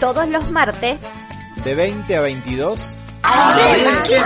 Todos los martes. De 20 a 22. A ver qué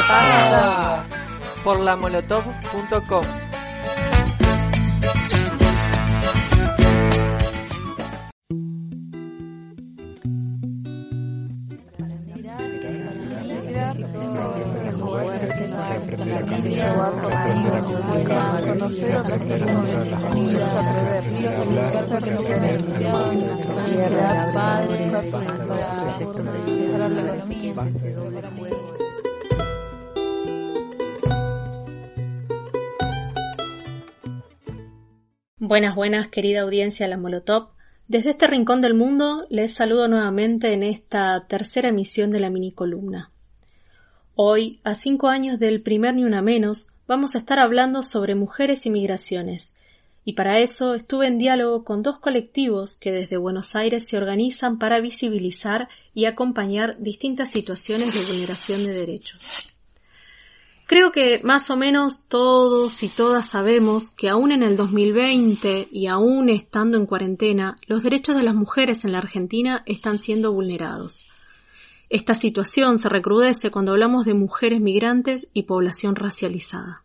pasa. Por lamolotov.com. aprender a caminar, aprender a comunicarse, aprender a nombrar las cosas, aprender a hablar, aprender a Buenas, buenas, querida audiencia de la Molotov. Desde este rincón del mundo les saludo nuevamente en esta tercera emisión de la mini columna. Hoy, a cinco años del primer Ni Una Menos, vamos a estar hablando sobre mujeres y migraciones. Y para eso estuve en diálogo con dos colectivos que desde Buenos Aires se organizan para visibilizar y acompañar distintas situaciones de vulneración de derechos. Creo que más o menos todos y todas sabemos que aún en el 2020 y aún estando en cuarentena, los derechos de las mujeres en la Argentina están siendo vulnerados. Esta situación se recrudece cuando hablamos de mujeres migrantes y población racializada.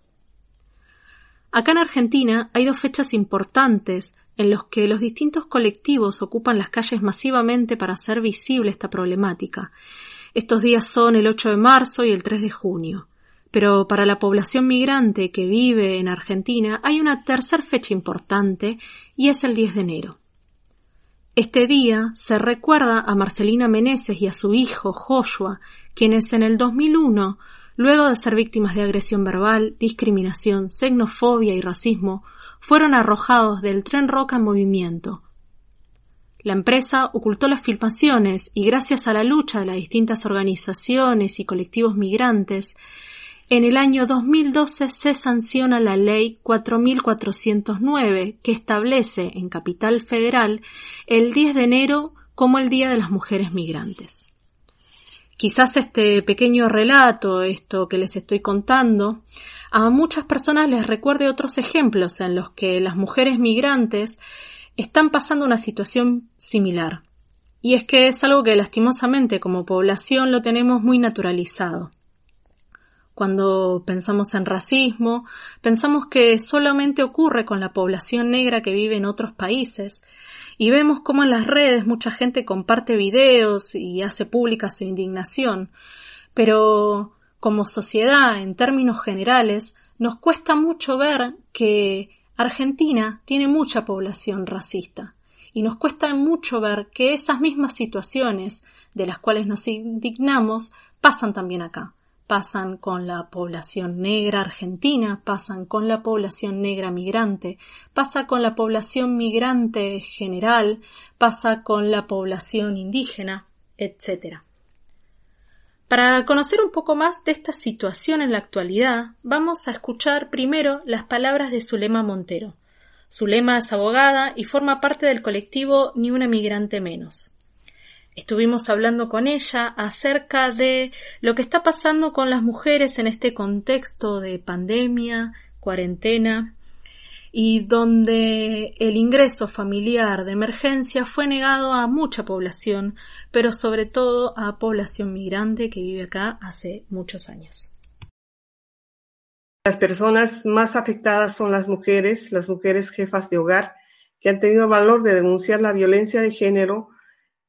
Acá en Argentina hay dos fechas importantes en los que los distintos colectivos ocupan las calles masivamente para hacer visible esta problemática. Estos días son el 8 de marzo y el 3 de junio. Pero para la población migrante que vive en Argentina hay una tercera fecha importante y es el 10 de enero. Este día se recuerda a Marcelina Meneses y a su hijo Joshua, quienes en el 2001, luego de ser víctimas de agresión verbal, discriminación, xenofobia y racismo, fueron arrojados del tren Roca en movimiento. La empresa ocultó las filmaciones y gracias a la lucha de las distintas organizaciones y colectivos migrantes, en el año 2012 se sanciona la Ley 4409 que establece en Capital Federal el 10 de enero como el Día de las Mujeres Migrantes. Quizás este pequeño relato, esto que les estoy contando, a muchas personas les recuerde otros ejemplos en los que las mujeres migrantes están pasando una situación similar. Y es que es algo que lastimosamente como población lo tenemos muy naturalizado. Cuando pensamos en racismo, pensamos que solamente ocurre con la población negra que vive en otros países, y vemos cómo en las redes mucha gente comparte videos y hace pública su indignación, pero como sociedad, en términos generales, nos cuesta mucho ver que Argentina tiene mucha población racista. Y nos cuesta mucho ver que esas mismas situaciones de las cuales nos indignamos pasan también acá pasan con la población negra argentina, pasan con la población negra migrante, pasa con la población migrante general, pasa con la población indígena, etc. Para conocer un poco más de esta situación en la actualidad, vamos a escuchar primero las palabras de Zulema Montero. Zulema es abogada y forma parte del colectivo Ni una migrante menos. Estuvimos hablando con ella acerca de lo que está pasando con las mujeres en este contexto de pandemia, cuarentena, y donde el ingreso familiar de emergencia fue negado a mucha población, pero sobre todo a población migrante que vive acá hace muchos años. Las personas más afectadas son las mujeres, las mujeres jefas de hogar, que han tenido valor de denunciar la violencia de género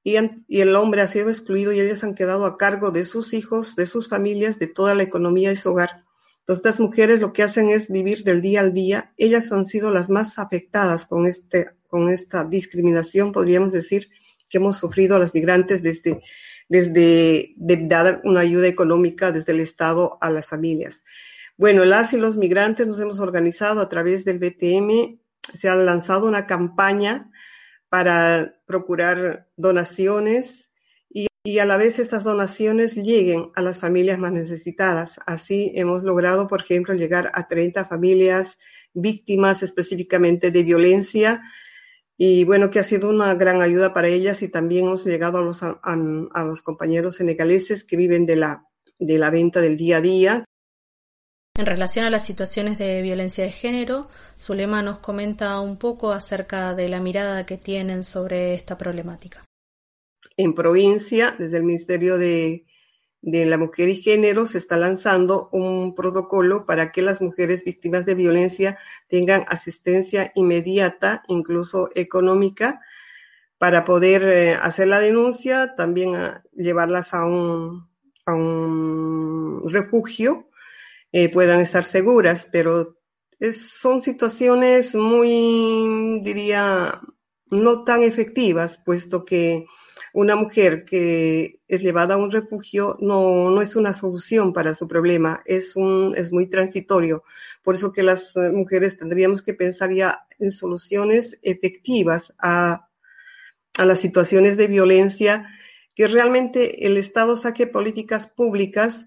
y, el hombre ha sido excluido y ellas han quedado a cargo de sus hijos, de sus familias, de toda la economía de su hogar. Entonces, estas mujeres lo que hacen es vivir del día al día. Ellas han sido las más afectadas con, este, con esta discriminación, podríamos decir, que hemos sufrido a las migrantes desde, desde dar una ayuda económica desde el Estado a las familias. Bueno, las y los migrantes nos hemos organizado a través del BTM se ha lanzado una campaña para procurar donaciones y, y, a la vez estas donaciones lleguen a las familias más necesitadas. Así hemos logrado, por ejemplo, llegar a 30 familias víctimas específicamente de violencia y bueno, que ha sido una gran ayuda para ellas y también hemos llegado a los, a, los compañeros senegaleses que viven de la, de la venta del día a día. En relación a las situaciones de violencia de género, Zulema nos comenta un poco acerca de la mirada que tienen sobre esta problemática. En provincia, desde el Ministerio de, la Mujer y Género, se está lanzando un protocolo para que las mujeres víctimas de violencia tengan asistencia inmediata, incluso económica, para poder eh, hacer la denuncia, también a llevarlas a un, a un refugio eh, puedan estar seguras, pero son situaciones muy, diría, no tan efectivas, puesto que una mujer que es llevada a un refugio no, no es una solución para su problema, es, un, es muy transitorio. Por eso que las mujeres tendríamos que pensar ya en soluciones efectivas a, a las situaciones de violencia, que realmente el Estado saque políticas públicas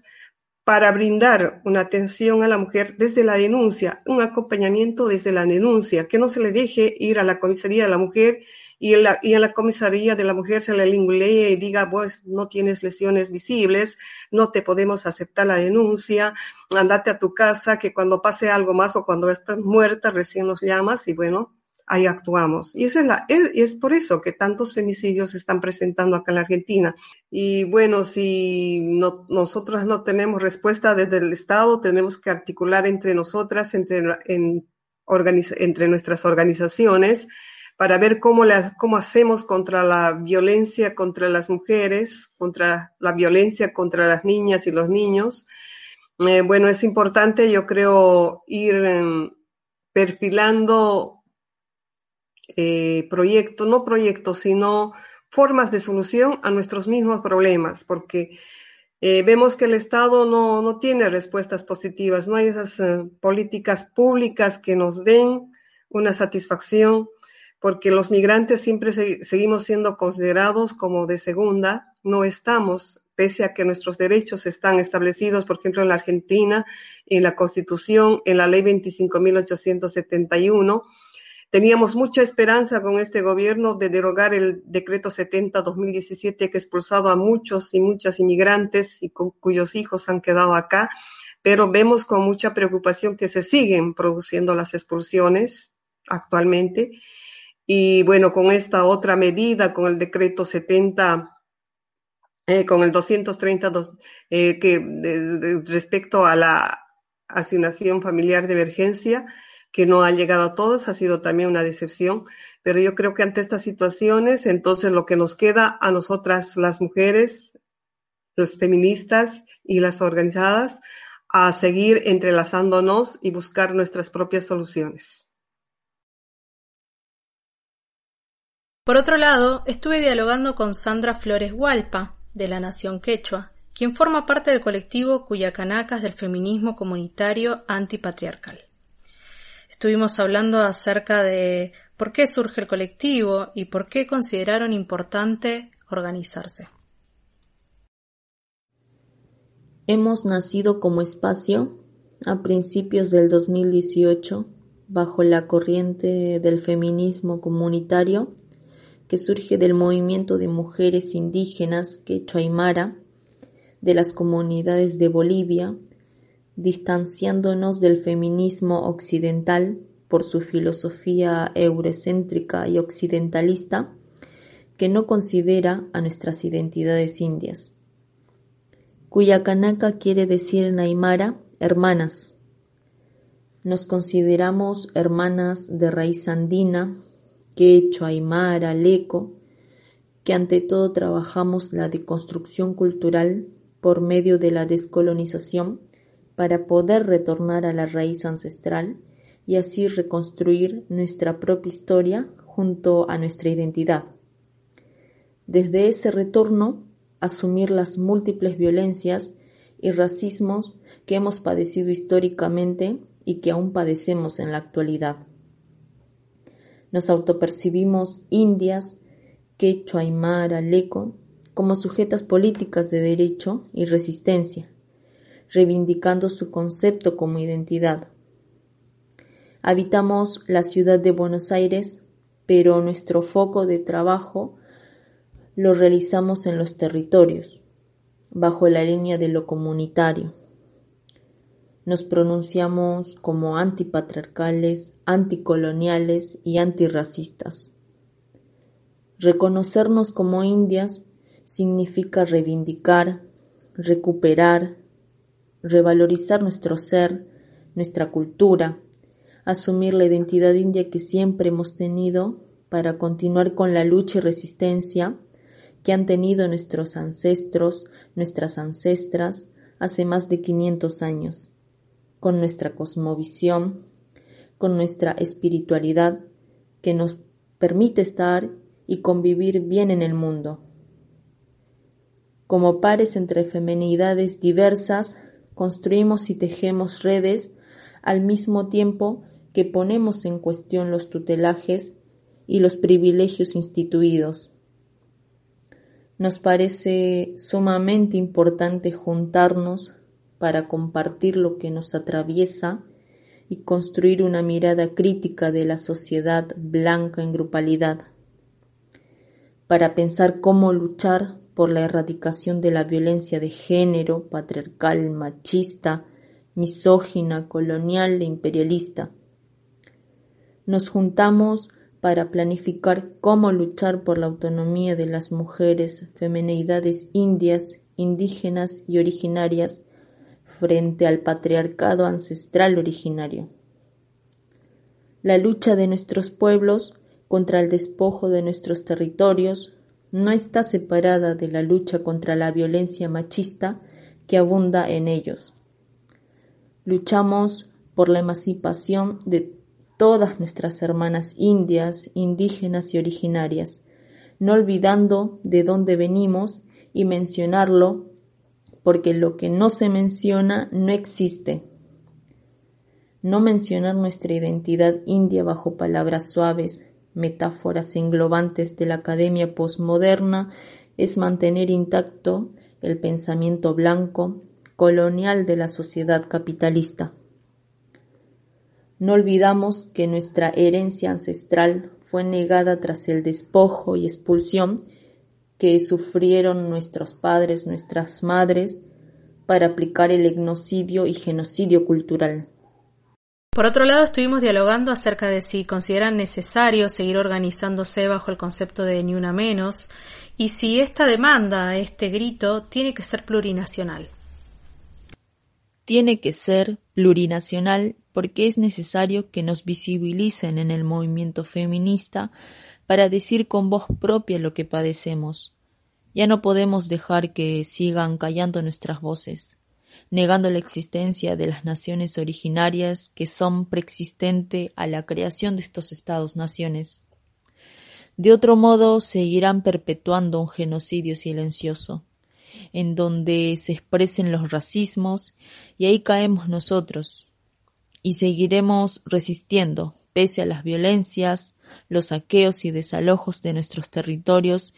para brindar una atención a la mujer desde la denuncia, un acompañamiento desde la denuncia, que no se le deje ir a la comisaría de la mujer y en la, y en la comisaría de la mujer se le lingulee y diga, pues no tienes lesiones visibles, no te podemos aceptar la denuncia, andate a tu casa, que cuando pase algo más o cuando estás muerta recién nos llamas y bueno, ahí actuamos. Y esa es, la, es, por eso que tantos femicidios se están presentando acá en la Argentina. Y bueno, si no, nosotras no tenemos respuesta desde el Estado, tenemos que articular entre nosotras, entre, en, organiz, entre nuestras organizaciones, para ver cómo, la, cómo hacemos contra la violencia contra las mujeres, contra la violencia contra las niñas y los niños. Eh, bueno, es importante, yo creo, ir eh, perfilando eh, no proyectos, sino formas de solución a nuestros mismos problemas, porque eh, vemos que el Estado no, no, tiene respuestas positivas, no hay esas eh, políticas públicas que nos den una satisfacción, porque los migrantes siempre se, seguimos siendo considerados como de segunda, no estamos, pese a que nuestros derechos están establecidos, por ejemplo, en la Argentina, en la Constitución, en la Ley 25.871, Teníamos mucha esperanza con este gobierno de derogar el decreto 70-2017 que ha expulsado a muchos y muchas inmigrantes y cuyos hijos han quedado acá, pero vemos con mucha preocupación que se siguen produciendo las expulsiones actualmente. Y bueno, con esta otra medida, con el decreto 70, eh, con el 230, eh, que respecto a la asignación familiar de emergencia, que no ha llegado a todos, ha sido también una decepción, pero yo creo que ante estas situaciones, entonces lo que nos queda a nosotras las mujeres, las feministas y las organizadas, a seguir entrelazándonos y buscar nuestras propias soluciones. Por otro lado, estuve dialogando con Sandra Flores Hualpa, de la Nación Quechua, quien forma parte del colectivo Cuyacanacas del feminismo comunitario antipatriarcal. Estuvimos hablando acerca de por qué surge el colectivo y por qué consideraron importante organizarse. Hemos nacido como espacio a principios del 2018 bajo la corriente del feminismo comunitario que surge del movimiento de mujeres indígenas quechua aymara de las comunidades de Bolivia distanciándonos del feminismo occidental por su filosofía eurocéntrica y occidentalista, que no considera a nuestras identidades indias. Cuyacanaka quiere decir en aymara hermanas. Nos consideramos hermanas de raíz andina, quechua, aymara, leco, que ante todo trabajamos la deconstrucción cultural por medio de la descolonización para poder retornar a la raíz ancestral y así reconstruir nuestra propia historia junto a nuestra identidad. Desde ese retorno, asumir las múltiples violencias y racismos que hemos padecido históricamente y que aún padecemos en la actualidad. Nos autopercibimos indias, quechua, aymara, leco, como sujetas políticas de derecho y resistencia, reivindicando su concepto como identidad. Habitamos la ciudad de Buenos Aires, pero nuestro foco de trabajo lo realizamos en los territorios, bajo la línea de lo comunitario. Nos pronunciamos como antipatriarcales, anticoloniales y antirracistas. Reconocernos como indias significa reivindicar, recuperar, revalorizar nuestro ser, nuestra cultura, asumir la identidad india que siempre hemos tenido para continuar con la lucha y resistencia que han tenido nuestros ancestros, nuestras ancestras, hace más de 500 años, con nuestra cosmovisión, con nuestra espiritualidad que nos permite estar y convivir bien en el mundo. Como pares entre femenidades diversas, construimos y tejemos redes al mismo tiempo que ponemos en cuestión los tutelajes y los privilegios instituidos. Nos parece sumamente importante juntarnos para compartir lo que nos atraviesa y construir una mirada crítica de la sociedad blanca en grupalidad, para pensar cómo luchar por la erradicación de la violencia de género, patriarcal, machista, misógina, colonial e imperialista. Nos juntamos para planificar cómo luchar por la autonomía de las mujeres, femenidades indias, indígenas y originarias frente al patriarcado ancestral originario. La lucha de nuestros pueblos contra el despojo de nuestros territorios no está separada de la lucha contra la violencia machista que abunda en ellos. Luchamos por la emancipación de todas nuestras hermanas indias, indígenas y originarias, no olvidando de dónde venimos y mencionarlo, porque lo que no se menciona no existe. No mencionar nuestra identidad india bajo palabras suaves, metáforas englobantes de la academia posmoderna es mantener intacto el pensamiento blanco, colonial de la sociedad capitalista. No olvidamos que nuestra herencia ancestral fue negada tras el despojo y expulsión que sufrieron nuestros padres, nuestras madres, para aplicar el etnocidio y genocidio cultural. Por otro lado, estuvimos dialogando acerca de si consideran necesario seguir organizándose bajo el concepto de ni una menos y si esta demanda, este grito, tiene que ser plurinacional. Tiene que ser plurinacional porque es necesario que nos visibilicen en el movimiento feminista para decir con voz propia lo que padecemos. Ya no podemos dejar que sigan callando nuestras voces negando la existencia de las naciones originarias que son preexistente a la creación de estos estados-naciones. De otro modo, seguirán perpetuando un genocidio silencioso, en donde se expresen los racismos, y ahí caemos nosotros, y seguiremos resistiendo, pese a las violencias, los saqueos y desalojos de nuestros territorios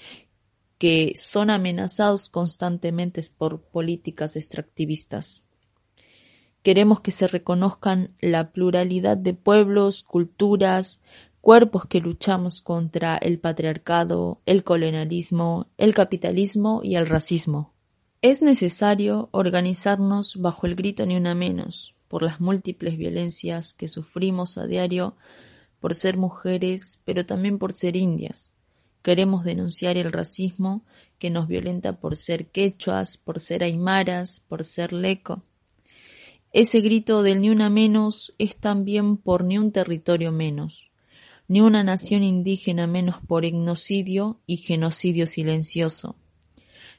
que son amenazados constantemente por políticas extractivistas. Queremos que se reconozcan la pluralidad de pueblos, culturas, cuerpos que luchamos contra el patriarcado, el colonialismo, el capitalismo y el racismo. Es necesario organizarnos bajo el grito ni una menos, por las múltiples violencias que sufrimos a diario por ser mujeres, pero también por ser indias, Queremos denunciar el racismo que nos violenta por ser quechuas, por ser aymaras, por ser leco. Ese grito del ni una menos es también por ni un territorio menos, ni una nación indígena menos por etnocidio y genocidio silencioso,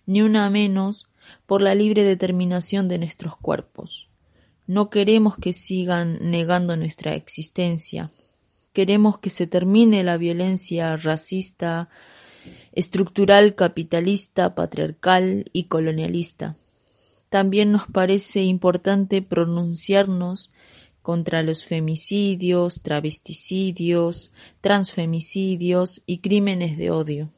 ni una menos por la libre determinación de nuestros cuerpos. No queremos que sigan negando nuestra existencia, Queremos que se termine la violencia racista, estructural, capitalista, patriarcal y colonialista. También nos parece importante pronunciarnos contra los femicidios, travesticidios, transfemicidios y crímenes de odio.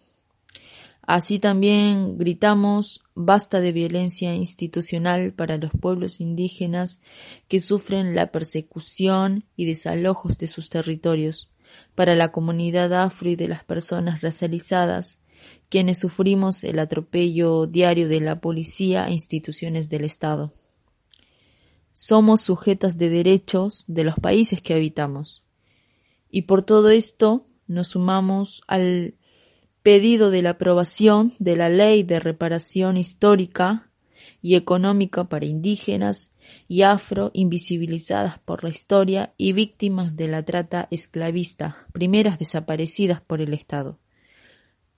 Así también gritamos basta de violencia institucional para los pueblos indígenas que sufren la persecución y desalojos de sus territorios, para la comunidad afro y de las personas racializadas, quienes sufrimos el atropello diario de la policía e instituciones del Estado. Somos sujetas de derechos de los países que habitamos. Y por todo esto nos sumamos al pedido de la aprobación de la Ley de Reparación Histórica y Económica para indígenas y afro invisibilizadas por la historia y víctimas de la trata esclavista, primeras desaparecidas por el Estado.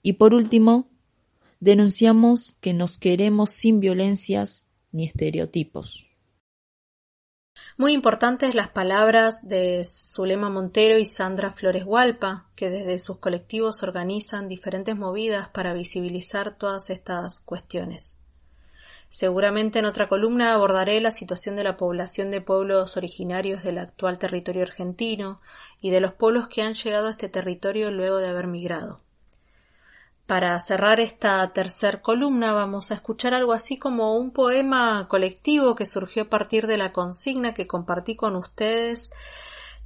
Y por último, denunciamos que nos queremos sin violencias ni estereotipos. Muy importantes las palabras de Zulema Montero y Sandra Flores Hualpa, que desde sus colectivos organizan diferentes movidas para visibilizar todas estas cuestiones. Seguramente en otra columna abordaré la situación de la población de pueblos originarios del actual territorio argentino y de los pueblos que han llegado a este territorio luego de haber migrado. Para cerrar esta tercer columna vamos a escuchar algo así como un poema colectivo que surgió a partir de la consigna que compartí con ustedes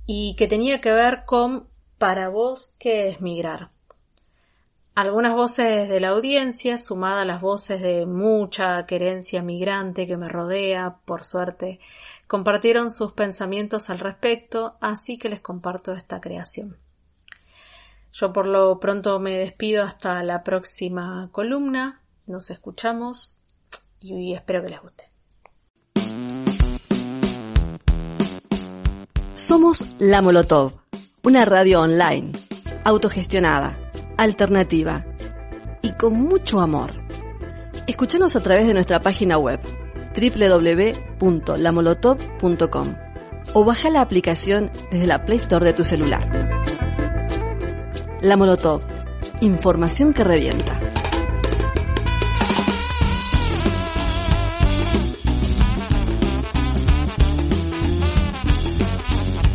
y que tenía que ver con para vos qué es migrar. Algunas voces de la audiencia, sumada a las voces de mucha querencia migrante que me rodea, por suerte, compartieron sus pensamientos al respecto, así que les comparto esta creación. Yo por lo pronto me despido hasta la próxima columna. Nos escuchamos y espero que les guste. Somos La Molotov, una radio online, autogestionada, alternativa y con mucho amor. Escúchanos a través de nuestra página web www.lamolotov.com o baja la aplicación desde la Play Store de tu celular. La Molotov. Información que revienta.